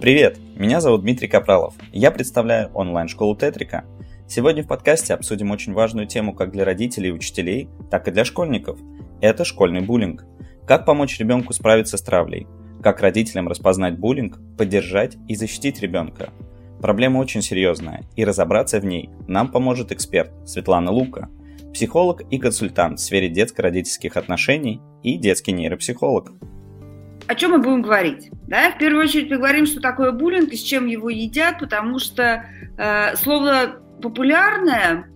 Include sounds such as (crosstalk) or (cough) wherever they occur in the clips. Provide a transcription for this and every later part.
Привет, меня зовут Дмитрий Капралов. Я представляю онлайн-школу Тетрика. Сегодня в подкасте обсудим очень важную тему как для родителей и учителей, так и для школьников. Это школьный буллинг. Как помочь ребенку справиться с травлей? Как родителям распознать буллинг, поддержать и защитить ребенка? Проблема очень серьезная, и разобраться в ней нам поможет эксперт Светлана Лука, психолог и консультант в сфере детско-родительских отношений и детский нейропсихолог о чем мы будем говорить? Да? В первую очередь мы говорим, что такое буллинг и с чем его едят, потому что э, слово популярное,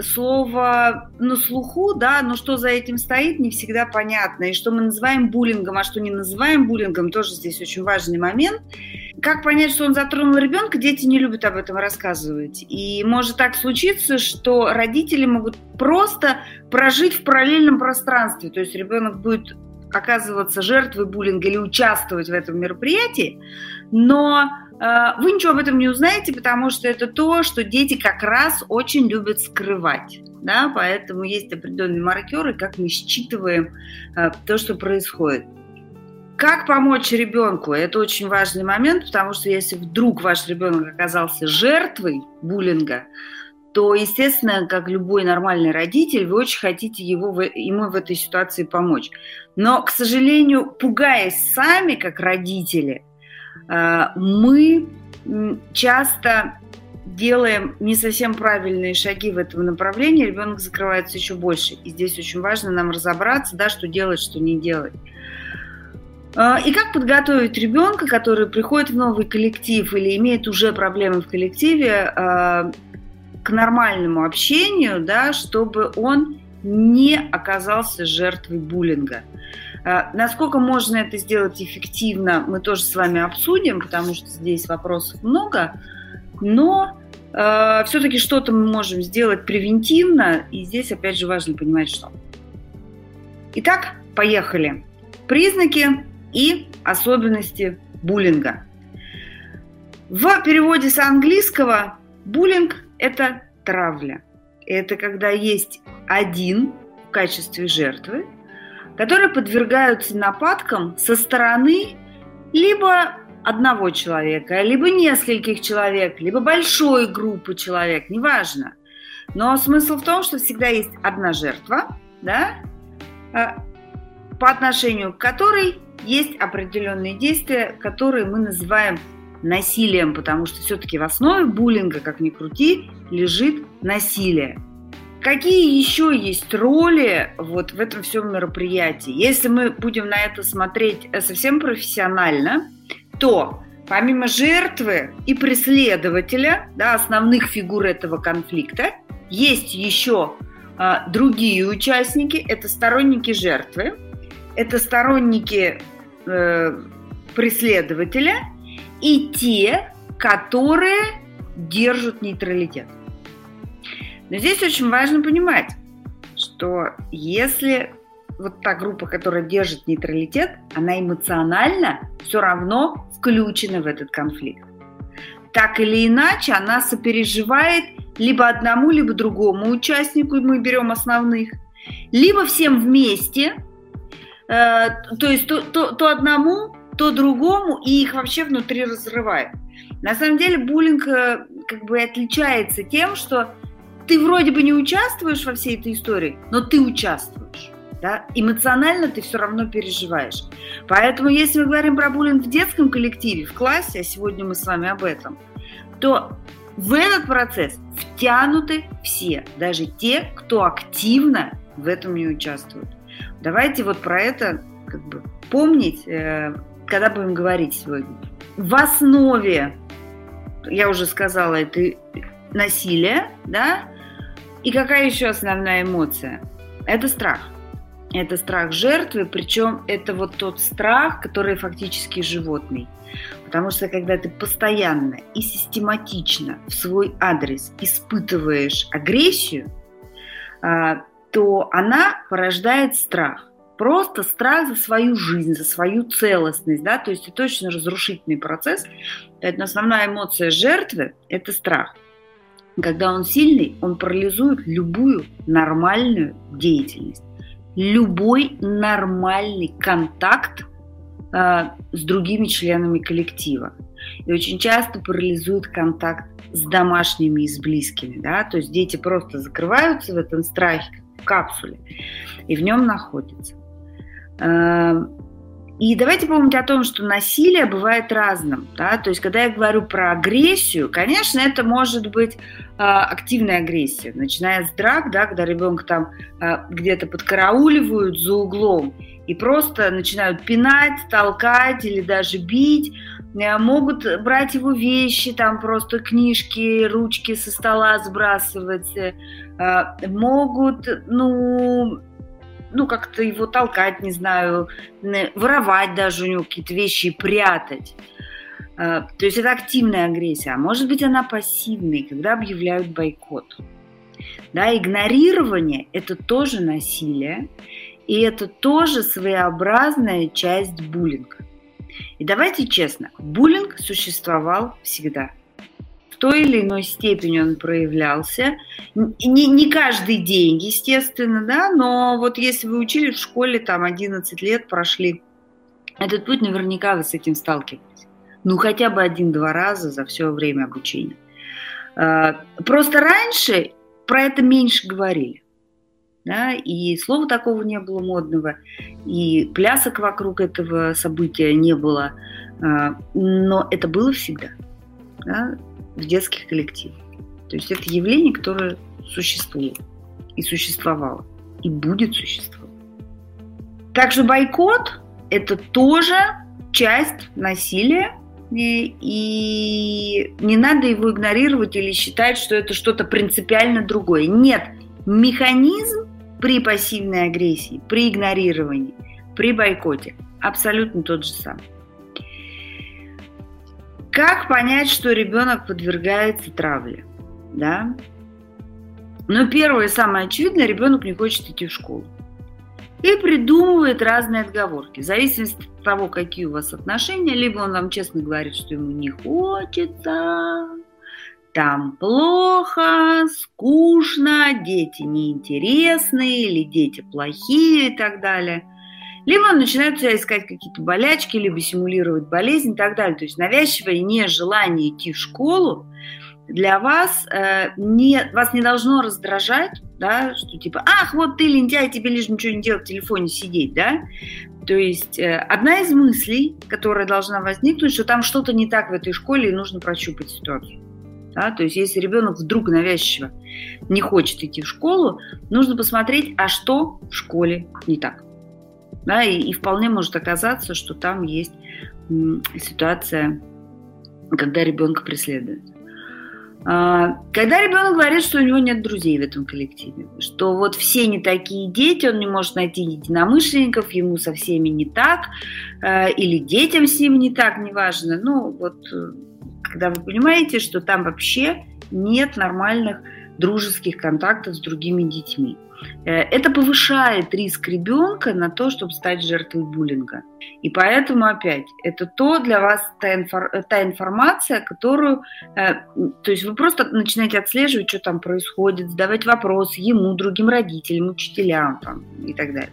слово на слуху, да, но что за этим стоит, не всегда понятно. И что мы называем буллингом, а что не называем буллингом, тоже здесь очень важный момент. Как понять, что он затронул ребенка, дети не любят об этом рассказывать. И может так случиться, что родители могут просто прожить в параллельном пространстве. То есть ребенок будет оказываться жертвой буллинга или участвовать в этом мероприятии, но э, вы ничего об этом не узнаете, потому что это то, что дети как раз очень любят скрывать. Да? Поэтому есть определенные маркеры, как мы считываем э, то, что происходит. Как помочь ребенку? Это очень важный момент, потому что если вдруг ваш ребенок оказался жертвой буллинга, то, естественно, как любой нормальный родитель, вы очень хотите его, ему в этой ситуации помочь. Но, к сожалению, пугаясь сами, как родители, э, мы часто делаем не совсем правильные шаги в этом направлении, ребенок закрывается еще больше. И здесь очень важно нам разобраться, да, что делать, что не делать. Э, и как подготовить ребенка, который приходит в новый коллектив или имеет уже проблемы в коллективе, э, к нормальному общению, да, чтобы он не оказался жертвой буллинга. А, насколько можно это сделать эффективно, мы тоже с вами обсудим, потому что здесь вопросов много, но э, все-таки что-то мы можем сделать превентивно, и здесь опять же важно понимать, что. Итак, поехали. Признаки и особенности буллинга. В переводе с английского буллинг это травля. Это когда есть один в качестве жертвы, которые подвергаются нападкам со стороны либо одного человека, либо нескольких человек, либо большой группы человек, неважно. Но смысл в том, что всегда есть одна жертва, да, э, по отношению к которой есть определенные действия, которые мы называем насилием, потому что все-таки в основе буллинга, как ни крути, лежит насилие. Какие еще есть роли вот в этом всем мероприятии? Если мы будем на это смотреть э, совсем профессионально, то помимо жертвы и преследователя, да, основных фигур этого конфликта, есть еще э, другие участники. Это сторонники жертвы, это сторонники э, преследователя и те, которые держат нейтралитет. Но здесь очень важно понимать, что если вот та группа, которая держит нейтралитет, она эмоционально все равно включена в этот конфликт. Так или иначе, она сопереживает либо одному, либо другому участнику, мы берем основных, либо всем вместе, э, то есть то, то, то одному, то другому, и их вообще внутри разрывает. На самом деле буллинг э, как бы отличается тем, что ты вроде бы не участвуешь во всей этой истории, но ты участвуешь. Да? Эмоционально ты все равно переживаешь. Поэтому, если мы говорим про буллинг в детском коллективе, в классе, а сегодня мы с вами об этом, то в этот процесс втянуты все, даже те, кто активно в этом не участвует. Давайте вот про это как бы помнить, э, когда будем говорить сегодня. В основе, я уже сказала, это насилие, да, и какая еще основная эмоция? Это страх. Это страх жертвы, причем это вот тот страх, который фактически животный. Потому что когда ты постоянно и систематично в свой адрес испытываешь агрессию, а, то она порождает страх. Просто страх за свою жизнь, за свою целостность. Да? То есть это очень разрушительный процесс. Поэтому основная эмоция жертвы – это страх. Когда он сильный, он парализует любую нормальную деятельность, любой нормальный контакт э, с другими членами коллектива. и очень часто парализует контакт с домашними и с близкими. Да? То есть дети просто закрываются в этом страхе, в капсуле, и в нем находятся. Эм, и давайте помнить о том, что насилие бывает разным. Да? То есть, когда я говорю про агрессию, конечно, это может быть э, активная агрессия, начиная с драк, да, когда ребенка там э, где-то подкарауливают за углом и просто начинают пинать, толкать или даже бить. Э, могут брать его вещи, там просто книжки, ручки со стола сбрасывать. Э, могут, ну, ну, как-то его толкать, не знаю, воровать даже у него какие-то вещи и прятать. А, то есть это активная агрессия. А может быть, она пассивная, когда объявляют бойкот. Да, игнорирование – это тоже насилие, и это тоже своеобразная часть буллинга. И давайте честно, буллинг существовал всегда – той или иной степени он проявлялся. Не, не каждый день, естественно, да, но вот если вы учились в школе, там 11 лет прошли этот путь, наверняка вы с этим сталкивались. Ну, хотя бы один-два раза за все время обучения. А, просто раньше про это меньше говорили. Да, и слова такого не было модного, и плясок вокруг этого события не было, а, но это было всегда. Да? В детских коллективах. То есть это явление, которое существует и существовало, и будет существовать. Также бойкот – это тоже часть насилия, и не надо его игнорировать или считать, что это что-то принципиально другое. Нет, механизм при пассивной агрессии, при игнорировании, при бойкоте абсолютно тот же самый. Как понять, что ребенок подвергается травле? Да? Ну, первое самое очевидное, ребенок не хочет идти в школу. И придумывает разные отговорки. В зависимости от того, какие у вас отношения, либо он вам честно говорит, что ему не хочется, там плохо, скучно, дети неинтересные или дети плохие и так далее. Либо он начинает себя искать какие-то болячки, либо симулировать болезнь и так далее. То есть навязчивое нежелание идти в школу для вас, э, не, вас не должно раздражать, да, что типа, ах, вот ты лентяй, тебе лишь ничего не делать, в телефоне сидеть, да. То есть э, одна из мыслей, которая должна возникнуть, что там что-то не так в этой школе и нужно прощупать ситуацию. Да? То есть если ребенок вдруг навязчиво не хочет идти в школу, нужно посмотреть, а что в школе не так. Да, и, и вполне может оказаться, что там есть ситуация, когда ребенка преследуют. А, когда ребенок говорит, что у него нет друзей в этом коллективе, что вот все не такие дети, он не может найти единомышленников, ему со всеми не так, а, или детям с ним не так, неважно. Ну, вот э, когда вы понимаете, что там вообще нет нормальных дружеских контактов с другими детьми. Э, это повышает риск ребенка на то, чтобы стать жертвой буллинга. И поэтому опять, это то для вас та, инфор, та информация, которую, э, то есть вы просто начинаете отслеживать, что там происходит, задавать вопросы ему, другим родителям, учителям там, и так далее.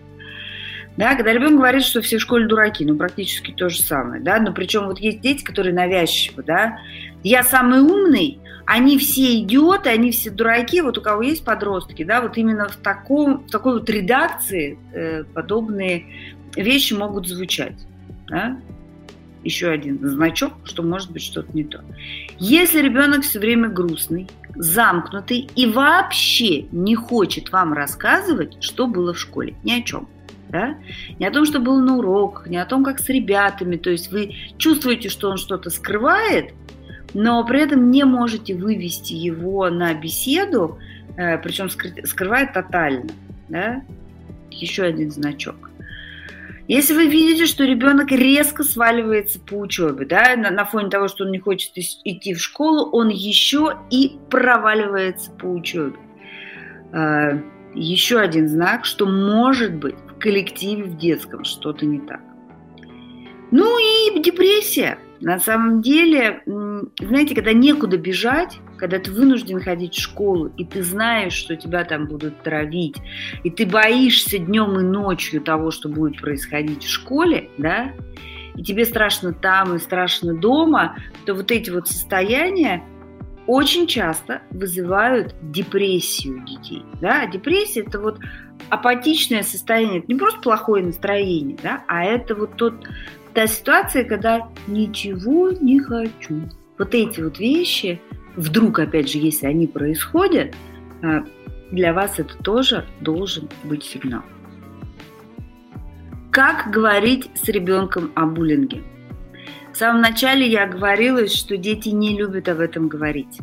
Да, когда ребенок говорит, что все в школе дураки, ну, практически то же самое, да, но причем вот есть дети, которые навязчивы, да, я самый умный, они все идиоты, они все дураки, вот у кого есть подростки, да, вот именно в, таком, в такой вот редакции э, подобные вещи могут звучать. Да? Еще один значок, что может быть что-то не то. Если ребенок все время грустный, замкнутый и вообще не хочет вам рассказывать, что было в школе, ни о чем, да? Не о том, что было на уроках, не о том, как с ребятами. То есть вы чувствуете, что он что-то скрывает, но при этом не можете вывести его на беседу, э, причем скрывает тотально. Да? Еще один значок. Если вы видите, что ребенок резко сваливается по учебе, да, на, на фоне того, что он не хочет идти в школу, он еще и проваливается по учебе. Э, еще один знак, что может быть коллективе в детском что-то не так. Ну и депрессия. На самом деле, знаете, когда некуда бежать, когда ты вынужден ходить в школу, и ты знаешь, что тебя там будут травить, и ты боишься днем и ночью того, что будет происходить в школе, да, и тебе страшно там и страшно дома, то вот эти вот состояния очень часто вызывают депрессию детей. Да? Депрессия – это вот апатичное состояние, это не просто плохое настроение, да? а это вот тот, та ситуация, когда ничего не хочу. Вот эти вот вещи, вдруг, опять же, если они происходят, а, для вас это тоже должен быть сигнал. Как говорить с ребенком о буллинге? Самом начале я говорила, что дети не любят об этом говорить.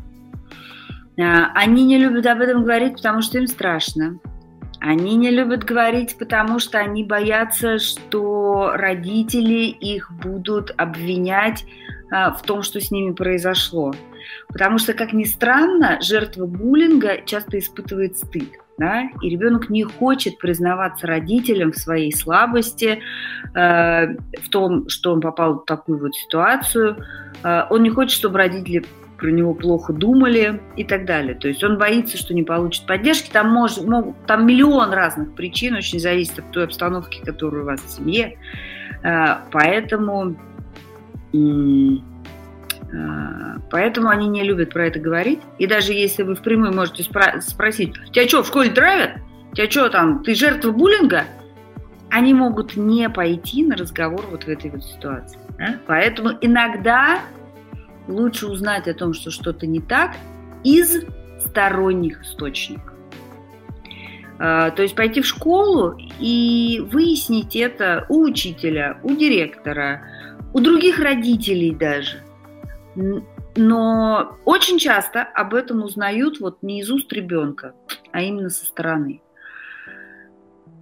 А, они не любят об этом говорить, потому что им страшно. Они не любят говорить, потому что они боятся, что родители их будут обвинять а, в том, что с ними произошло. Потому что, как ни странно, жертва буллинга часто испытывает стыд. Да? И ребенок не хочет признаваться родителям в своей слабости, э, в том, что он попал в такую вот ситуацию. Э, он не хочет, чтобы родители про него плохо думали и так далее. То есть он боится, что не получит поддержки. Там, может, могут, там миллион разных причин, очень зависит от той обстановки, которая у вас в семье. Э, поэтому а, поэтому они не любят про это говорить. И даже если вы впрямую можете спро- спросить, тебя что, в школе травят? Тебя что там, ты жертва буллинга? Они могут не пойти на разговор вот в этой вот ситуации. Да? Поэтому иногда лучше узнать о том, что что-то не так, из сторонних источников. А, то есть пойти в школу и выяснить это у учителя, у директора, у других родителей даже. Но очень часто об этом узнают вот не из уст ребенка, а именно со стороны.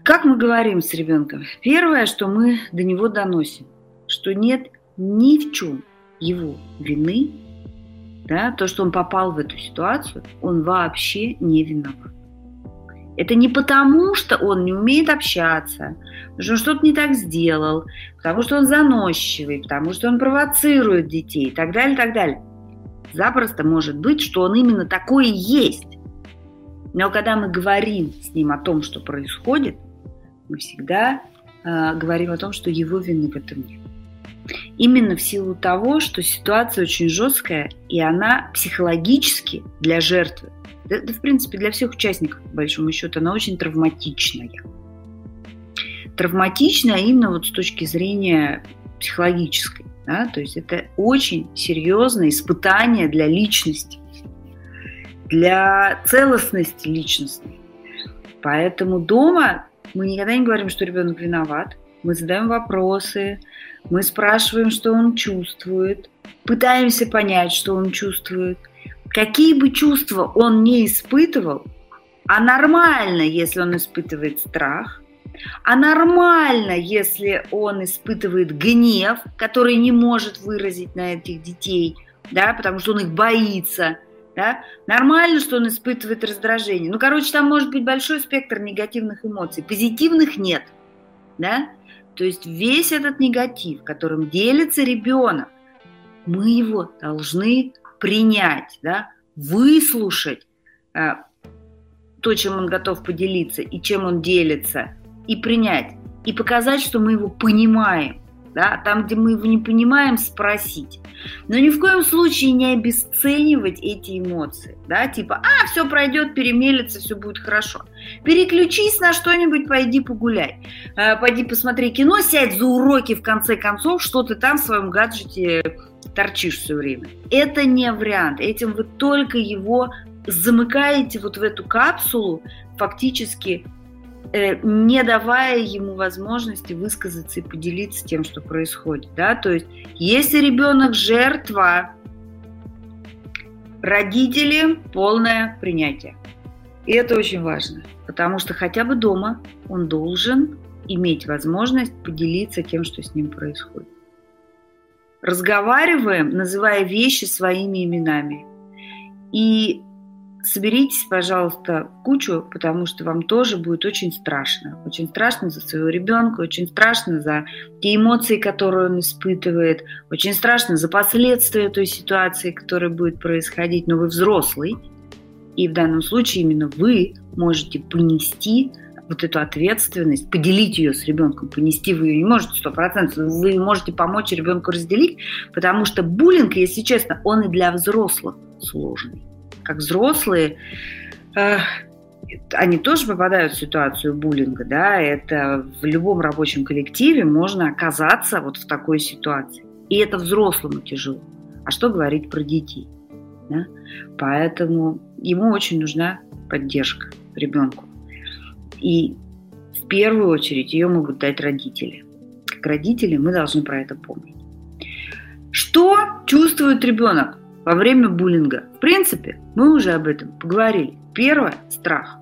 Как мы говорим с ребенком? Первое, что мы до него доносим, что нет ни в чем его вины, да, то, что он попал в эту ситуацию, он вообще не виноват. Это не потому, что он не умеет общаться, потому что он что-то не так сделал, потому что он заносчивый, потому что он провоцирует детей и так далее, и так далее. Запросто может быть, что он именно такой и есть. Но когда мы говорим с ним о том, что происходит, мы всегда э, говорим о том, что его вины в этом нет. Именно в силу того, что ситуация очень жесткая, и она психологически для жертвы да, да, в принципе, для всех участников, по большому счету, она очень травматичная. Травматичная именно вот с точки зрения психологической. Да? То есть это очень серьезное испытание для личности, для целостности личностной. Поэтому дома мы никогда не говорим, что ребенок виноват. Мы задаем вопросы, мы спрашиваем, что он чувствует, пытаемся понять, что он чувствует – какие бы чувства он не испытывал, а нормально, если он испытывает страх, а нормально, если он испытывает гнев, который не может выразить на этих детей, да, потому что он их боится, да? Нормально, что он испытывает раздражение. Ну, короче, там может быть большой спектр негативных эмоций. Позитивных нет, да? То есть весь этот негатив, которым делится ребенок, мы его должны принять, да, выслушать э, то, чем он готов поделиться и чем он делится, и принять, и показать, что мы его понимаем. Да? Там, где мы его не понимаем, спросить. Но ни в коем случае не обесценивать эти эмоции. Да? Типа, а, все пройдет, перемелится, все будет хорошо. Переключись на что-нибудь, пойди погуляй. Э, пойди посмотри кино, сядь за уроки в конце концов, что ты там в своем гаджете торчишь все время. Это не вариант. Этим вы только его замыкаете вот в эту капсулу, фактически э, не давая ему возможности высказаться и поделиться тем, что происходит. Да? То есть, если ребенок жертва, родители полное принятие. И это очень важно, потому что хотя бы дома он должен иметь возможность поделиться тем, что с ним происходит разговариваем, называя вещи своими именами. И соберитесь, пожалуйста, кучу, потому что вам тоже будет очень страшно. Очень страшно за своего ребенка, очень страшно за те эмоции, которые он испытывает, очень страшно за последствия той ситуации, которая будет происходить. Но вы взрослый, и в данном случае именно вы можете понести вот эту ответственность, поделить ее с ребенком, понести вы ее не можете сто процентов, вы можете помочь ребенку разделить, потому что буллинг, если честно, он и для взрослых сложный. Как взрослые, э, они тоже попадают в ситуацию буллинга, да, это в любом рабочем коллективе можно оказаться вот в такой ситуации. И это взрослому тяжело. А что говорить про детей? Да? Поэтому ему очень нужна поддержка ребенку. И в первую очередь ее могут дать родители. Как родители мы должны про это помнить. Что чувствует ребенок во время буллинга? В принципе, мы уже об этом поговорили. Первое – страх.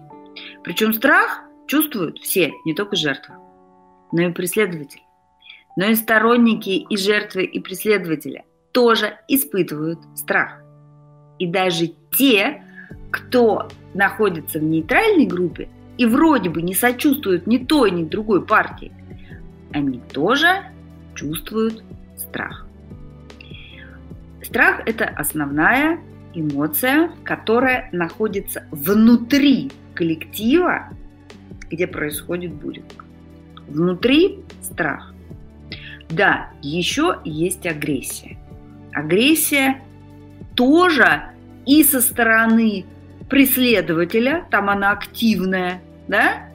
Причем страх чувствуют все, не только жертвы, но и преследователи. Но и сторонники, и жертвы, и преследователи тоже испытывают страх. И даже те, кто находится в нейтральной группе и вроде бы не сочувствуют ни той, ни другой партии, они тоже чувствуют страх. Страх – это основная эмоция, которая находится внутри коллектива, где происходит буллинг. Внутри страх. Да, еще есть агрессия. Агрессия тоже и со стороны преследователя, там она активная, да?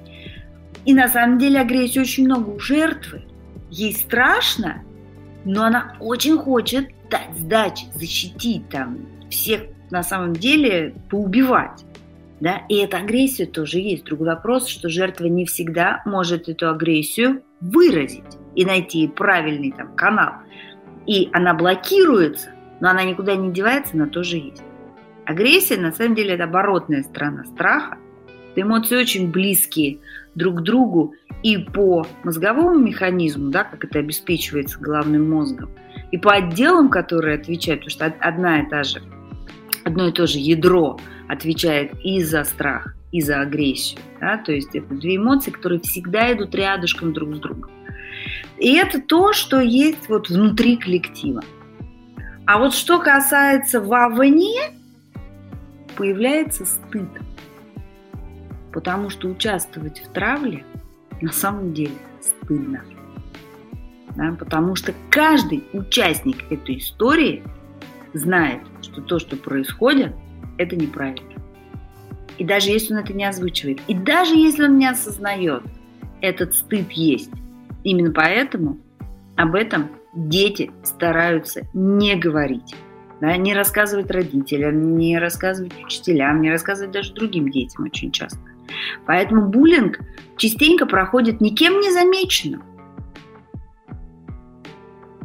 И на самом деле агрессии очень много у жертвы. Ей страшно, но она очень хочет дать сдачи, защитить там всех на самом деле поубивать. Да? И эта агрессия тоже есть. Другой вопрос, что жертва не всегда может эту агрессию выразить и найти правильный там канал. И она блокируется, но она никуда не девается, она тоже есть. Агрессия, на самом деле, это оборотная сторона страха. Это эмоции очень близкие друг к другу и по мозговому механизму, да, как это обеспечивается головным мозгом, и по отделам, которые отвечают, потому что одна и та же, одно и то же ядро отвечает и за страх, и за агрессию. Да? То есть это две эмоции, которые всегда идут рядышком друг с другом. И это то, что есть вот внутри коллектива. А вот что касается вовне, появляется стыд. Потому что участвовать в травле на самом деле стыдно. Да? Потому что каждый участник этой истории знает, что то, что происходит, это неправильно. И даже если он это не озвучивает, и даже если он не осознает, этот стыд есть. Именно поэтому об этом дети стараются не говорить. Да, не рассказывать родителям, не рассказывать учителям, не рассказывать даже другим детям очень часто. Поэтому буллинг частенько проходит никем не замеченным.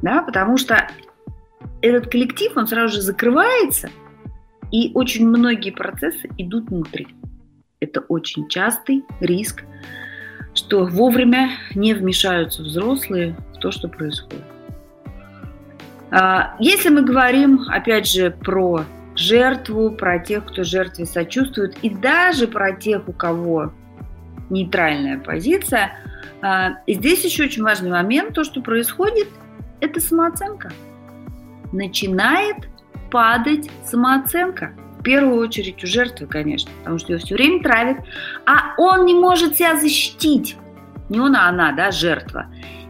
Да, потому что этот коллектив, он сразу же закрывается, и очень многие процессы идут внутри. Это очень частый риск, что вовремя не вмешаются взрослые в то, что происходит. А, если мы говорим, опять же, про жертву, про тех, кто жертве сочувствует, и даже про тех, у кого нейтральная позиция, а, здесь еще очень важный момент, то, что происходит, это самооценка. Начинает падать самооценка. В первую очередь у жертвы, конечно, потому что ее все время травят, а он не может себя защитить. Не он, а она, да, жертва.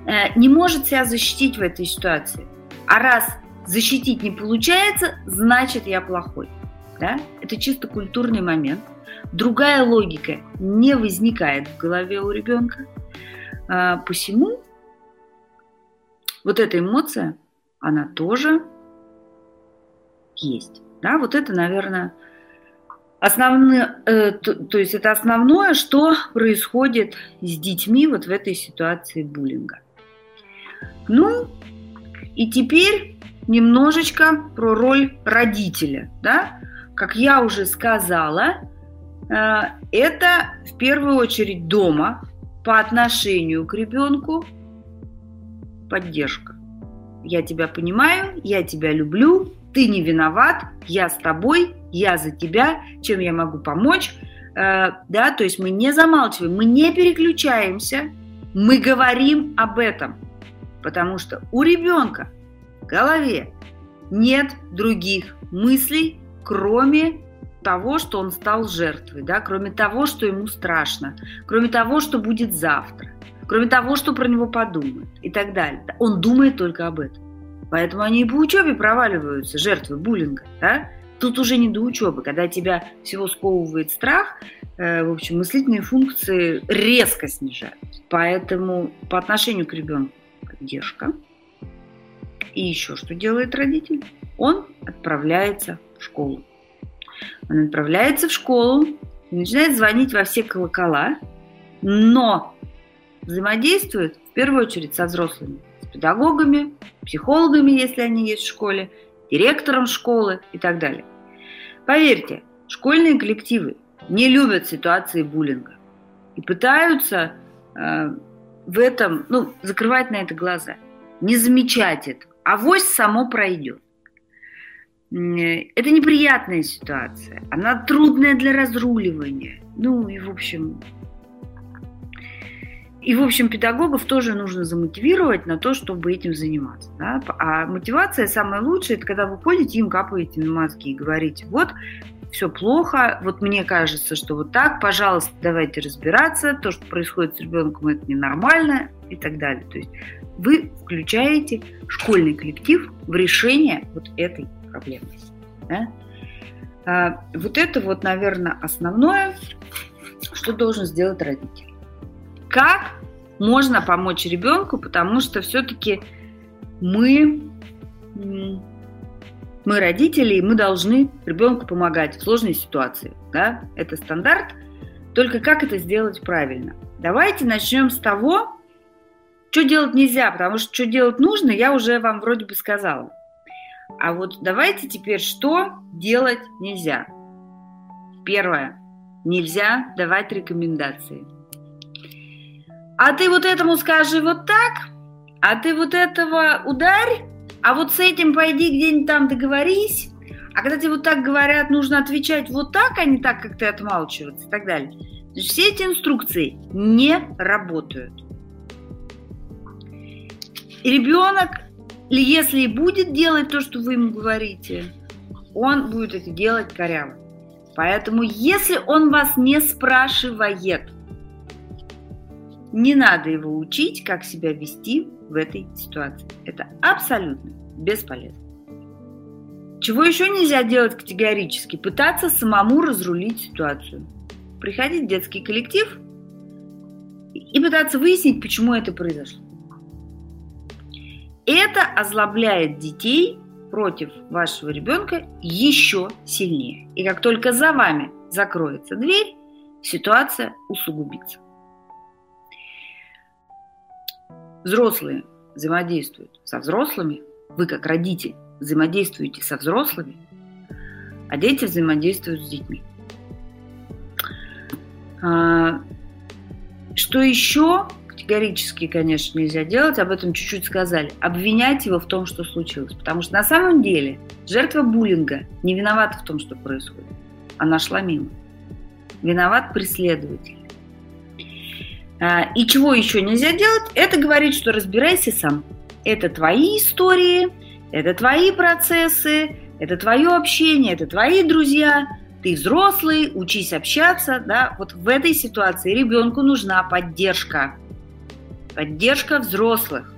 Э, не может себя защитить в этой ситуации. А раз защитить не получается, значит я плохой. Да? Это чисто культурный момент. Другая логика не возникает в голове у ребенка. А, посему вот эта эмоция, она тоже есть. Да, вот это, наверное, основное, э, то, то есть это основное, что происходит с детьми вот в этой ситуации буллинга. Ну, и теперь немножечко про роль родителя. Да? Как я уже сказала, э, это в первую очередь дома по отношению к ребенку поддержка. Я тебя понимаю, я тебя люблю, ты не виноват, я с тобой, я за тебя, чем я могу помочь. Э, да, то есть мы не замалчиваем, мы не переключаемся, мы говорим об этом. Потому что у ребенка в голове нет других мыслей, кроме того, что он стал жертвой, да, кроме того, что ему страшно, кроме того, что будет завтра, кроме того, что про него подумают и так далее. Он думает только об этом. Поэтому они и по учебе проваливаются, жертвы буллинга. Да? Тут уже не до учебы, когда тебя всего сковывает страх, э, в общем, мыслительные функции резко снижаются. Поэтому по отношению к ребенку поддержка. И еще что делает родитель? Он отправляется в школу. Он отправляется в школу начинает звонить во все колокола, но взаимодействует в первую очередь со взрослыми, с педагогами, психологами, если они есть в школе, директором школы и так далее. Поверьте, школьные коллективы не любят ситуации буллинга и пытаются э, в этом, ну, закрывать на это глаза, не замечать это. Авось само пройдет. Это неприятная ситуация, она трудная для разруливания. Ну и в общем, и, в общем, педагогов тоже нужно замотивировать на то, чтобы этим заниматься. Да? А мотивация самая лучшая, это когда вы ходите, им капаете на мозги и говорите, вот, все плохо, вот мне кажется, что вот так, пожалуйста, давайте разбираться, то, что происходит с ребенком, это ненормально и так далее. То есть вы включаете школьный коллектив в решение вот этой проблемы. Да? А, вот это вот, наверное, основное, что должен сделать родитель как можно помочь ребенку, потому что все-таки мы, мы родители, и мы должны ребенку помогать в сложной ситуации. Да? Это стандарт. Только как это сделать правильно? Давайте начнем с того, что делать нельзя, потому что что делать нужно, я уже вам вроде бы сказала. А вот давайте теперь, что делать нельзя. Первое. Нельзя давать рекомендации. А ты вот этому скажи вот так, а ты вот этого ударь, а вот с этим пойди где-нибудь там договорись. А когда тебе вот так говорят, нужно отвечать вот так, а не так, как ты отмалчиваться и так далее. Значит, все эти инструкции не работают. И ребенок, если и будет делать то, что вы ему говорите, он будет это делать коряво. Поэтому, если он вас не спрашивает, не надо его учить, как себя вести в этой ситуации. Это абсолютно бесполезно. Чего еще нельзя делать категорически? Пытаться самому разрулить ситуацию. Приходить в детский коллектив и пытаться выяснить, почему это произошло. Это озлобляет детей против вашего ребенка еще сильнее. И как только за вами закроется дверь, ситуация усугубится. Взрослые взаимодействуют со взрослыми, вы как родитель взаимодействуете со взрослыми, а дети взаимодействуют с детьми. А, что еще категорически, конечно, нельзя делать, об этом чуть-чуть сказали, обвинять его в том, что случилось. Потому что на самом деле жертва буллинга не виновата в том, что происходит. Она шла мимо. Виноват преследователь. А, и чего еще нельзя делать? Это говорить, что разбирайся сам. Это твои истории, это твои процессы, это твое общение, это твои друзья. Ты взрослый, учись общаться. Да? Вот в этой ситуации ребенку нужна поддержка. Поддержка взрослых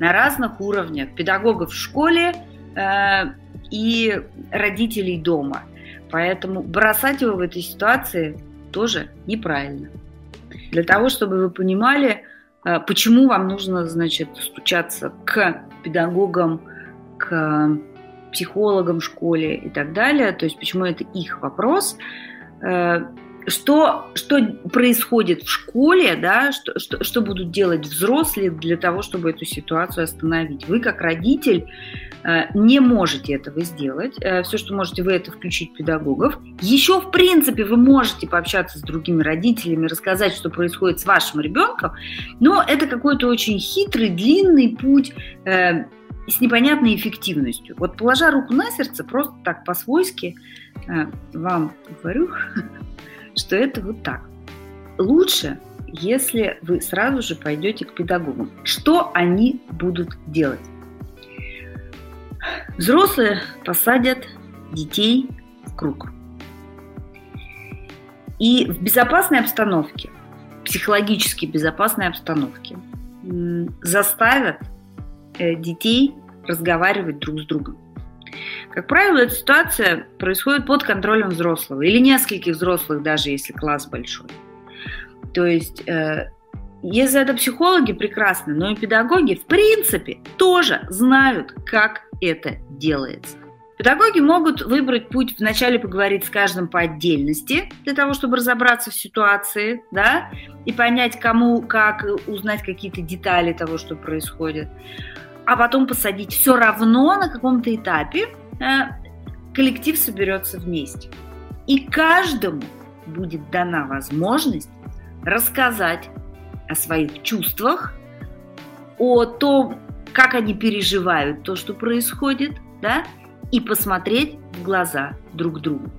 на разных уровнях. Педагогов в школе э, и родителей дома. Поэтому бросать его в этой ситуации тоже неправильно для того, чтобы вы понимали, э, почему вам нужно, значит, стучаться к педагогам, к психологам в школе и так далее, то есть почему это их вопрос, э, что, что происходит в школе, да, что, что, что будут делать взрослые для того, чтобы эту ситуацию остановить. Вы как родитель Э, не можете этого сделать. Э, Все, что можете, вы это включить педагогов. Еще, в принципе, вы можете пообщаться с другими родителями, рассказать, что происходит с вашим ребенком, но это какой-то очень хитрый, длинный путь э, с непонятной эффективностью. Вот положа руку на сердце, просто так по-свойски вам говорю, (laughs) что это вот так. Лучше, если вы сразу же пойдете к педагогам. Что они будут делать? Взрослые посадят детей в круг. И в безопасной обстановке, психологически безопасной обстановке, заставят э, детей разговаривать друг с другом. Как правило, эта ситуация происходит под контролем взрослого или нескольких взрослых, даже если класс большой. То есть, э, если это психологи, прекрасно, но и педагоги, в принципе, тоже знают, как это делается. Педагоги могут выбрать путь вначале поговорить с каждым по отдельности, для того, чтобы разобраться в ситуации, да, и понять, кому, как, узнать какие-то детали того, что происходит. А потом посадить все равно на каком-то этапе коллектив соберется вместе. И каждому будет дана возможность рассказать о своих чувствах, о том, как они переживают то, что происходит, да, и посмотреть в глаза друг другу.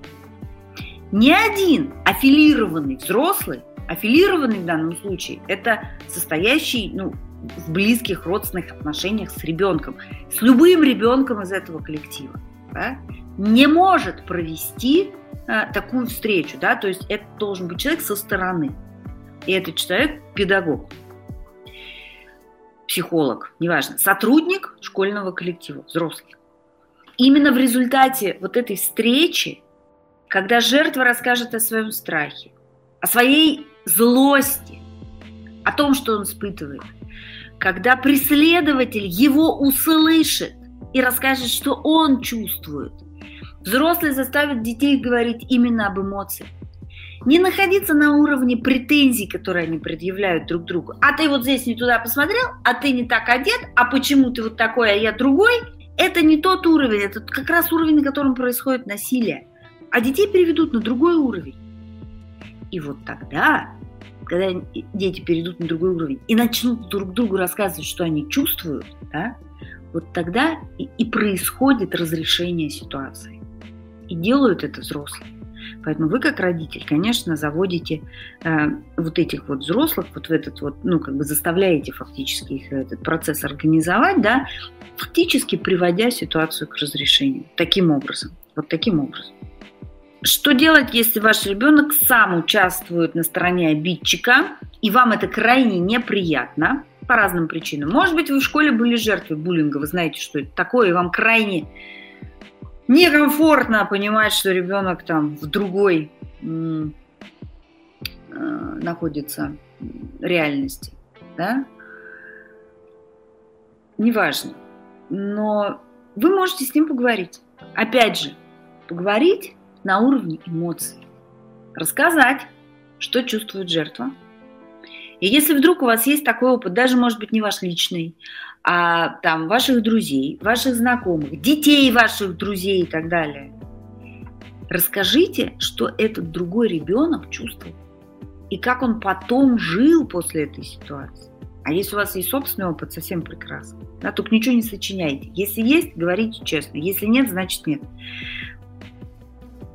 Ни один аффилированный взрослый, аффилированный в данном случае, это состоящий ну, в близких родственных отношениях с ребенком, с любым ребенком из этого коллектива, да, не может провести а, такую встречу. Да, то есть это должен быть человек со стороны. И этот человек педагог, психолог, неважно, сотрудник школьного коллектива, взрослый. Именно в результате вот этой встречи, когда жертва расскажет о своем страхе, о своей злости, о том, что он испытывает, когда преследователь его услышит и расскажет, что он чувствует, взрослый заставит детей говорить именно об эмоциях. Не находиться на уровне претензий, которые они предъявляют друг другу. А ты вот здесь не туда посмотрел, а ты не так одет, а почему ты вот такой, а я другой – это не тот уровень, это как раз уровень, на котором происходит насилие. А детей переведут на другой уровень. И вот тогда, когда дети перейдут на другой уровень и начнут друг другу рассказывать, что они чувствуют, да, вот тогда и, и происходит разрешение ситуации. И делают это взрослые. Поэтому вы, как родитель, конечно, заводите э, вот этих вот взрослых, вот в этот вот, ну, как бы заставляете фактически их этот процесс организовать, да, фактически приводя ситуацию к разрешению. Таким образом. Вот таким образом. Что делать, если ваш ребенок сам участвует на стороне обидчика, и вам это крайне неприятно по разным причинам? Может быть, вы в школе были жертвой буллинга, вы знаете, что это такое, и вам крайне некомфортно понимать, что ребенок там в другой э, находится реальности, да? Неважно. Но вы можете с ним поговорить. Опять же, поговорить на уровне эмоций. Рассказать, что чувствует жертва. И если вдруг у вас есть такой опыт, даже, может быть, не ваш личный, а там ваших друзей, ваших знакомых, детей ваших друзей и так далее. Расскажите, что этот другой ребенок чувствовал и как он потом жил после этой ситуации. А если у вас есть собственный опыт, совсем прекрасно. Да, только ничего не сочиняйте. Если есть, говорите честно. Если нет, значит нет.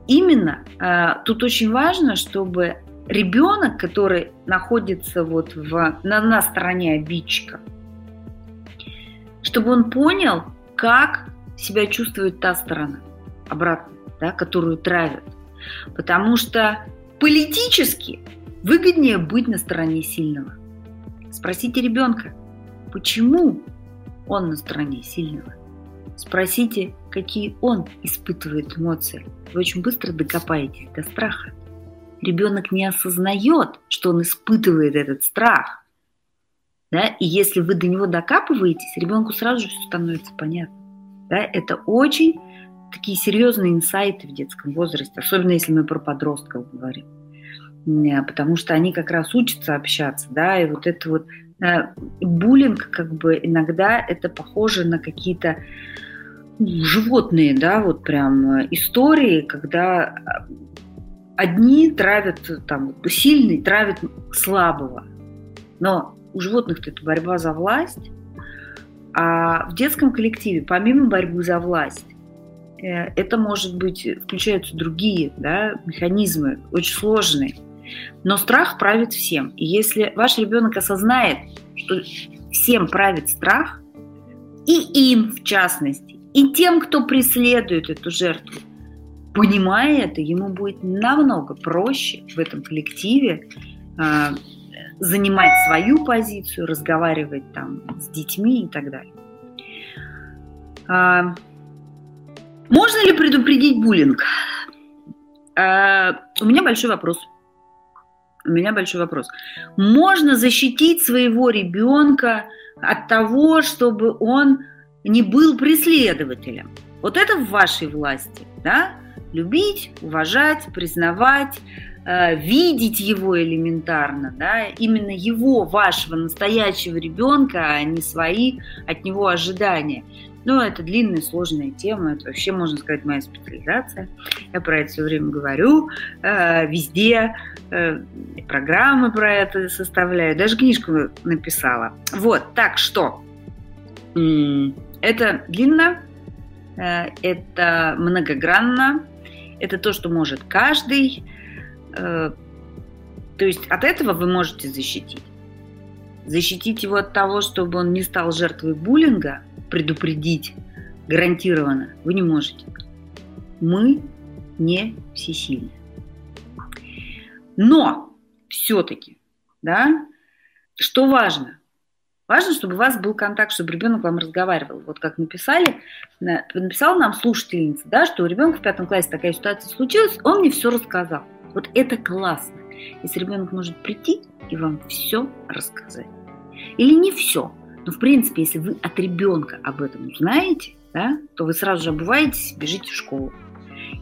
Именно э, тут очень важно, чтобы ребенок, который находится вот в, на, на стороне обидчика, чтобы он понял, как себя чувствует та сторона, обратно, да, которую травят. Потому что политически выгоднее быть на стороне сильного. Спросите ребенка, почему он на стороне сильного. Спросите, какие он испытывает эмоции. Вы очень быстро докопаетесь до страха. Ребенок не осознает, что он испытывает этот страх. Да? И если вы до него докапываетесь, ребенку сразу же все становится понятно. Да? Это очень такие серьезные инсайты в детском возрасте, особенно если мы про подростков говорим. Э, потому что они как раз учатся общаться, да, и вот это вот э, буллинг, как бы иногда это похоже на какие-то ну, животные, да, вот прям э, истории, когда одни травят, там, сильный травит слабого. Но у животных это борьба за власть, а в детском коллективе, помимо борьбы за власть, э, это может быть, включаются другие да, механизмы, очень сложные. Но страх правит всем. И если ваш ребенок осознает, что всем правит страх, и им в частности, и тем, кто преследует эту жертву, понимая это, ему будет намного проще в этом коллективе э, занимать свою позицию, разговаривать там с детьми и так далее. А, можно ли предупредить буллинг? А, у меня большой вопрос. У меня большой вопрос. Можно защитить своего ребенка от того, чтобы он не был преследователем? Вот это в вашей власти, да? Любить, уважать, признавать, э, видеть его элементарно, да, именно его, вашего настоящего ребенка, а не свои от него ожидания. Ну, это длинная, сложная тема, это вообще, можно сказать, моя специализация. Я про это все время говорю, э, везде, э, программы про это составляю, даже книжку написала. Вот, так что, это длинно, это многогранно, это то, что может каждый. Э, то есть от этого вы можете защитить. Защитить его от того, чтобы он не стал жертвой буллинга, предупредить гарантированно вы не можете. Мы не всесильны. Но все-таки, да, что важно? Важно, чтобы у вас был контакт, чтобы ребенок вам разговаривал. Вот как написали, написала нам слушательница, да, что у ребенка в пятом классе такая ситуация случилась, он мне все рассказал. Вот это классно, если ребенок может прийти и вам все рассказать. Или не все, но в принципе, если вы от ребенка об этом узнаете, да, то вы сразу же обуваетесь, бежите в школу.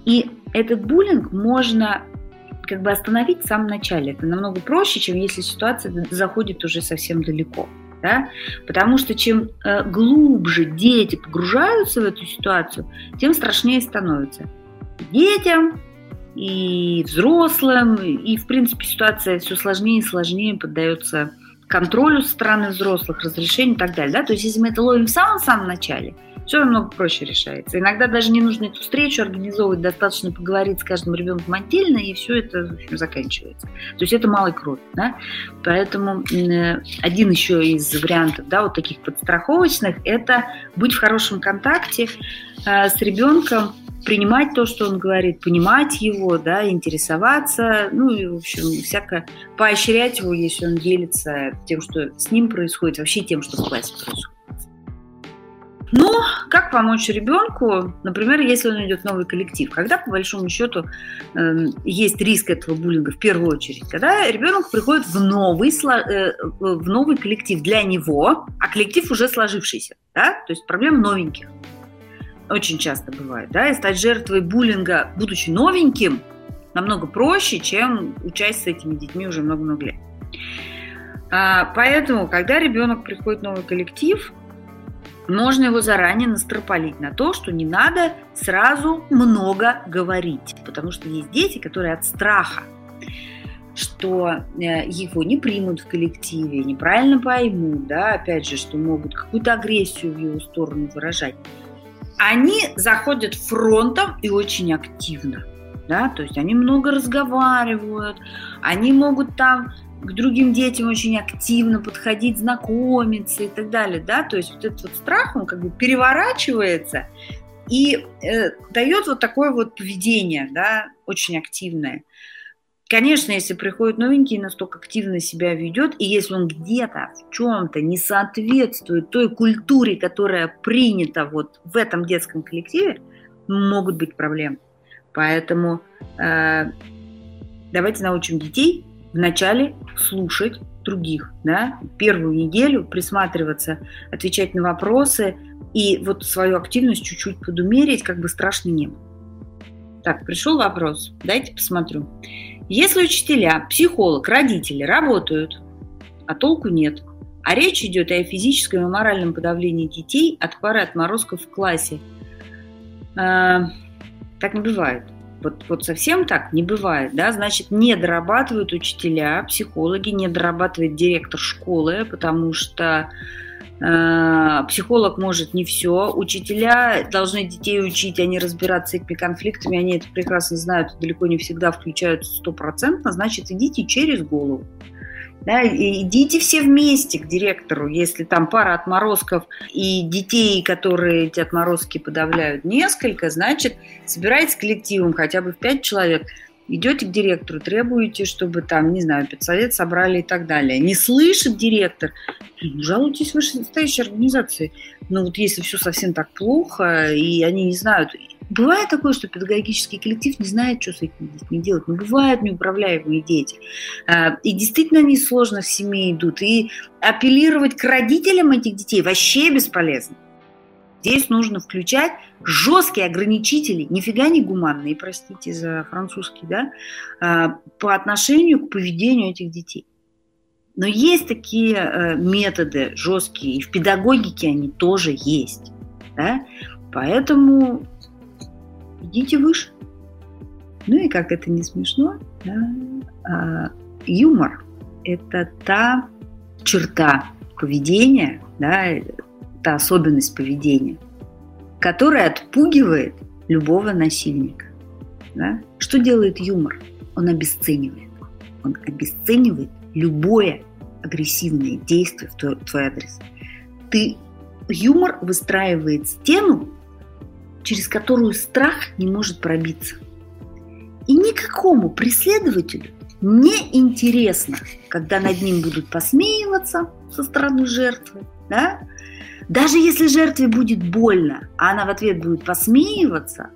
И этот буллинг можно как бы остановить в самом начале. Это намного проще, чем если ситуация заходит уже совсем далеко. Да? Потому что чем э, глубже дети погружаются в эту ситуацию, тем страшнее становится. Детям и взрослым, и, в принципе, ситуация все сложнее и сложнее поддается контролю стороны взрослых, разрешению и так далее. Да? То есть, если мы это ловим в самом-самом начале – все намного проще решается. Иногда даже не нужно эту встречу организовывать, достаточно поговорить с каждым ребенком отдельно, и все это в общем, заканчивается. То есть это малый кровь. Да? Поэтому один еще из вариантов да, вот таких подстраховочных – это быть в хорошем контакте э, с ребенком, принимать то, что он говорит, понимать его, да, интересоваться, ну и, в общем, всяко поощрять его, если он делится тем, что с ним происходит, вообще тем, что в классе происходит. Ну, как помочь ребенку, например, если он идет в новый коллектив, когда по большому счету э, есть риск этого буллинга в первую очередь, когда ребенок приходит в новый, э, в новый коллектив для него, а коллектив уже сложившийся, да, то есть проблем новеньких. Очень часто бывает, да, и стать жертвой буллинга, будучи новеньким, намного проще, чем участь с этими детьми уже много-много лет. А, поэтому, когда ребенок приходит в новый коллектив, можно его заранее настропалить на то, что не надо сразу много говорить, потому что есть дети, которые от страха, что э, его не примут в коллективе, неправильно поймут, да, опять же, что могут какую-то агрессию в его сторону выражать, они заходят фронтом и очень активно. Да, то есть они много разговаривают, они могут там к другим детям очень активно подходить, знакомиться и так далее, да, то есть вот этот вот страх, он как бы переворачивается и э, дает вот такое вот поведение, да, очень активное. Конечно, если приходит новенький и настолько активно себя ведет, и если он где-то в чем-то не соответствует той культуре, которая принята вот в этом детском коллективе, могут быть проблемы. Поэтому э, давайте научим детей вначале слушать других, да, первую неделю присматриваться, отвечать на вопросы и вот свою активность чуть-чуть подумерить, как бы страшно не было. Так, пришел вопрос, дайте посмотрю. Если учителя, психолог, родители работают, а толку нет, а речь идет о физическом и моральном подавлении детей от пары отморозков в классе, э, так не бывает. Вот, вот совсем так не бывает, да, значит, не дорабатывают учителя, психологи, не дорабатывает директор школы, потому что психолог может не все, учителя должны детей учить, а не разбираться с этими конфликтами, они это прекрасно знают, далеко не всегда включают стопроцентно, значит, идите через голову. Да, идите все вместе к директору, если там пара отморозков и детей, которые эти отморозки подавляют несколько, значит, собирайтесь коллективом хотя бы в пять человек, идете к директору, требуете, чтобы там, не знаю, педсовет собрали и так далее. Не слышит директор, ну, жалуйтесь в вышестоящей организации. Но вот если все совсем так плохо, и они не знают, Бывает такое, что педагогический коллектив не знает, что с этими детьми делать. Но бывают неуправляемые дети. А, и действительно они из сложных семей идут. И апеллировать к родителям этих детей вообще бесполезно. Здесь нужно включать жесткие ограничители, нифига не гуманные, простите за французский, да, а, по отношению к поведению этих детей. Но есть такие э, методы жесткие, и в педагогике они тоже есть. Да? Поэтому идите выше. Ну и как это не смешно, да, а, юмор – это та черта поведения, да, та особенность поведения, которая отпугивает любого насильника. Да? Что делает юмор? Он обесценивает. Он обесценивает любое агрессивное действие в твой, твой адрес. Ты юмор выстраивает стену через которую страх не может пробиться. И никакому преследователю не интересно, когда над ним будут посмеиваться со стороны жертвы, да? Даже если жертве будет больно, а она в ответ будет посмеиваться,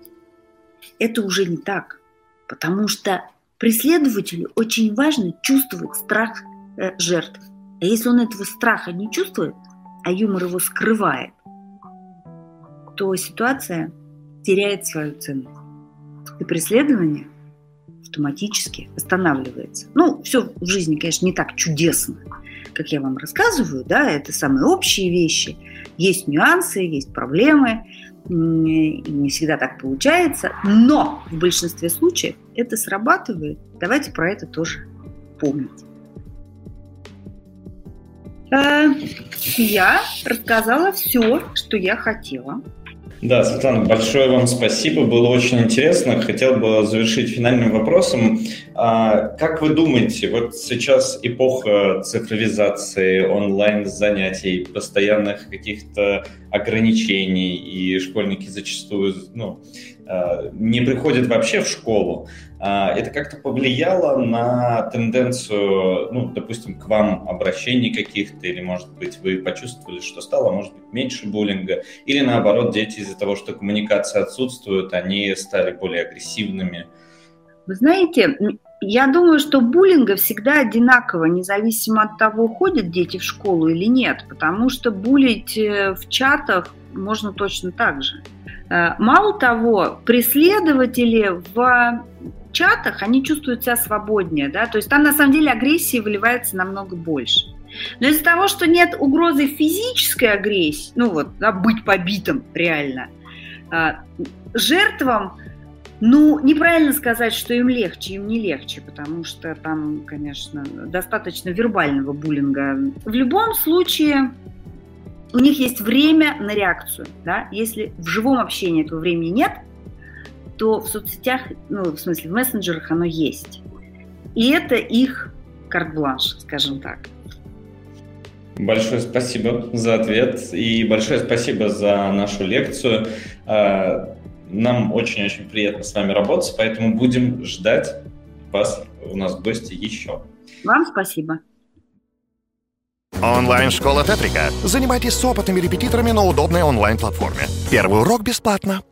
это уже не так. Потому что преследователю очень важно чувствовать страх э, жертвы. А если он этого страха не чувствует, а юмор его скрывает, то ситуация теряет свою ценность. И преследование автоматически останавливается. Ну, все в жизни, конечно, не так чудесно, как я вам рассказываю, да, это самые общие вещи. Есть нюансы, есть проблемы, и не всегда так получается, но в большинстве случаев это срабатывает. Давайте про это тоже помнить. Э, я рассказала все, что я хотела. Да, Светлана, большое вам спасибо, было очень интересно. Хотел бы завершить финальным вопросом. А, как вы думаете, вот сейчас эпоха цифровизации, онлайн-занятий, постоянных каких-то ограничений, и школьники зачастую ну, не приходят вообще в школу, а, это как-то повлияло на тенденцию, ну, допустим, к вам обращений каких-то, или, может быть, вы почувствовали, что стало, может быть, меньше буллинга, или, наоборот, дети из-за того, что коммуникация отсутствует, они стали более агрессивными? Вы знаете, я думаю, что буллинга всегда одинаково, независимо от того, ходят дети в школу или нет, потому что булить э, в чатах можно точно так же. Э, мало того, преследователи в чатах, они чувствуют себя свободнее, да, то есть там на самом деле агрессии выливается намного больше. Но из-за того, что нет угрозы физической агрессии, ну вот, да, быть побитым реально, а, жертвам, ну, неправильно сказать, что им легче, им не легче, потому что там, конечно, достаточно вербального буллинга. В любом случае, у них есть время на реакцию, да, если в живом общении этого времени нет – то в соцсетях, ну, в смысле, в мессенджерах оно есть. И это их карт-бланш, скажем так. Большое спасибо за ответ и большое спасибо за нашу лекцию. Нам очень-очень приятно с вами работать, поэтому будем ждать вас у нас в гости еще. Вам спасибо. Онлайн-школа Тетрика. Занимайтесь с опытными репетиторами на удобной онлайн-платформе. Первый урок бесплатно.